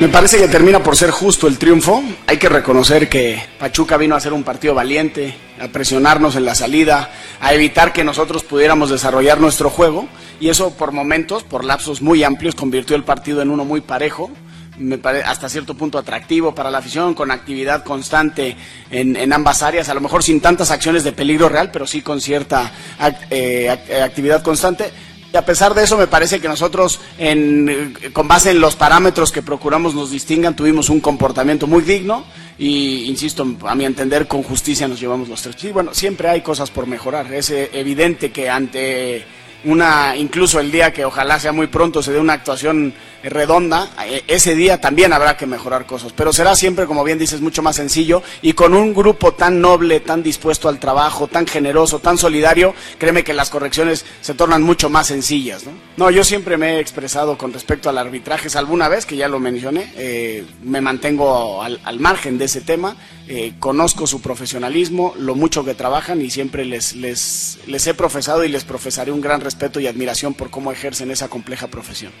Me parece que termina por ser justo el triunfo. Hay que reconocer que Pachuca vino a hacer un partido valiente, a presionarnos en la salida, a evitar que nosotros pudiéramos desarrollar nuestro juego. Y eso por momentos, por lapsos muy amplios, convirtió el partido en uno muy parejo. Me parece hasta cierto punto atractivo para la afición, con actividad constante en, ambas áreas, a lo mejor sin tantas acciones de peligro real, pero sí con cierta eh, actividad constante y a pesar de eso, me parece que nosotros, con base en los parámetros que procuramos nos distingan, tuvimos un comportamiento muy digno y, insisto, a mi entender, con justicia nos llevamos los tres. Sí, bueno, siempre hay cosas por mejorar. Es eh, evidente que ante una, incluso el día que ojalá sea muy pronto se dé una actuación redonda, eh, ese día también habrá que mejorar cosas, pero será siempre, como bien dices, mucho más sencillo y con un grupo tan noble, tan dispuesto al trabajo, tan generoso, tan solidario, créeme que las correcciones se tornan mucho más sencillas. No, no yo siempre me he expresado con respecto al arbitraje, alguna vez que ya lo mencioné, eh, me mantengo al, margen de ese tema, eh, conozco su profesionalismo, lo mucho que trabajan y siempre les, les, les he profesado y les profesaré un gran respeto y admiración por cómo ejercen esa compleja profesión.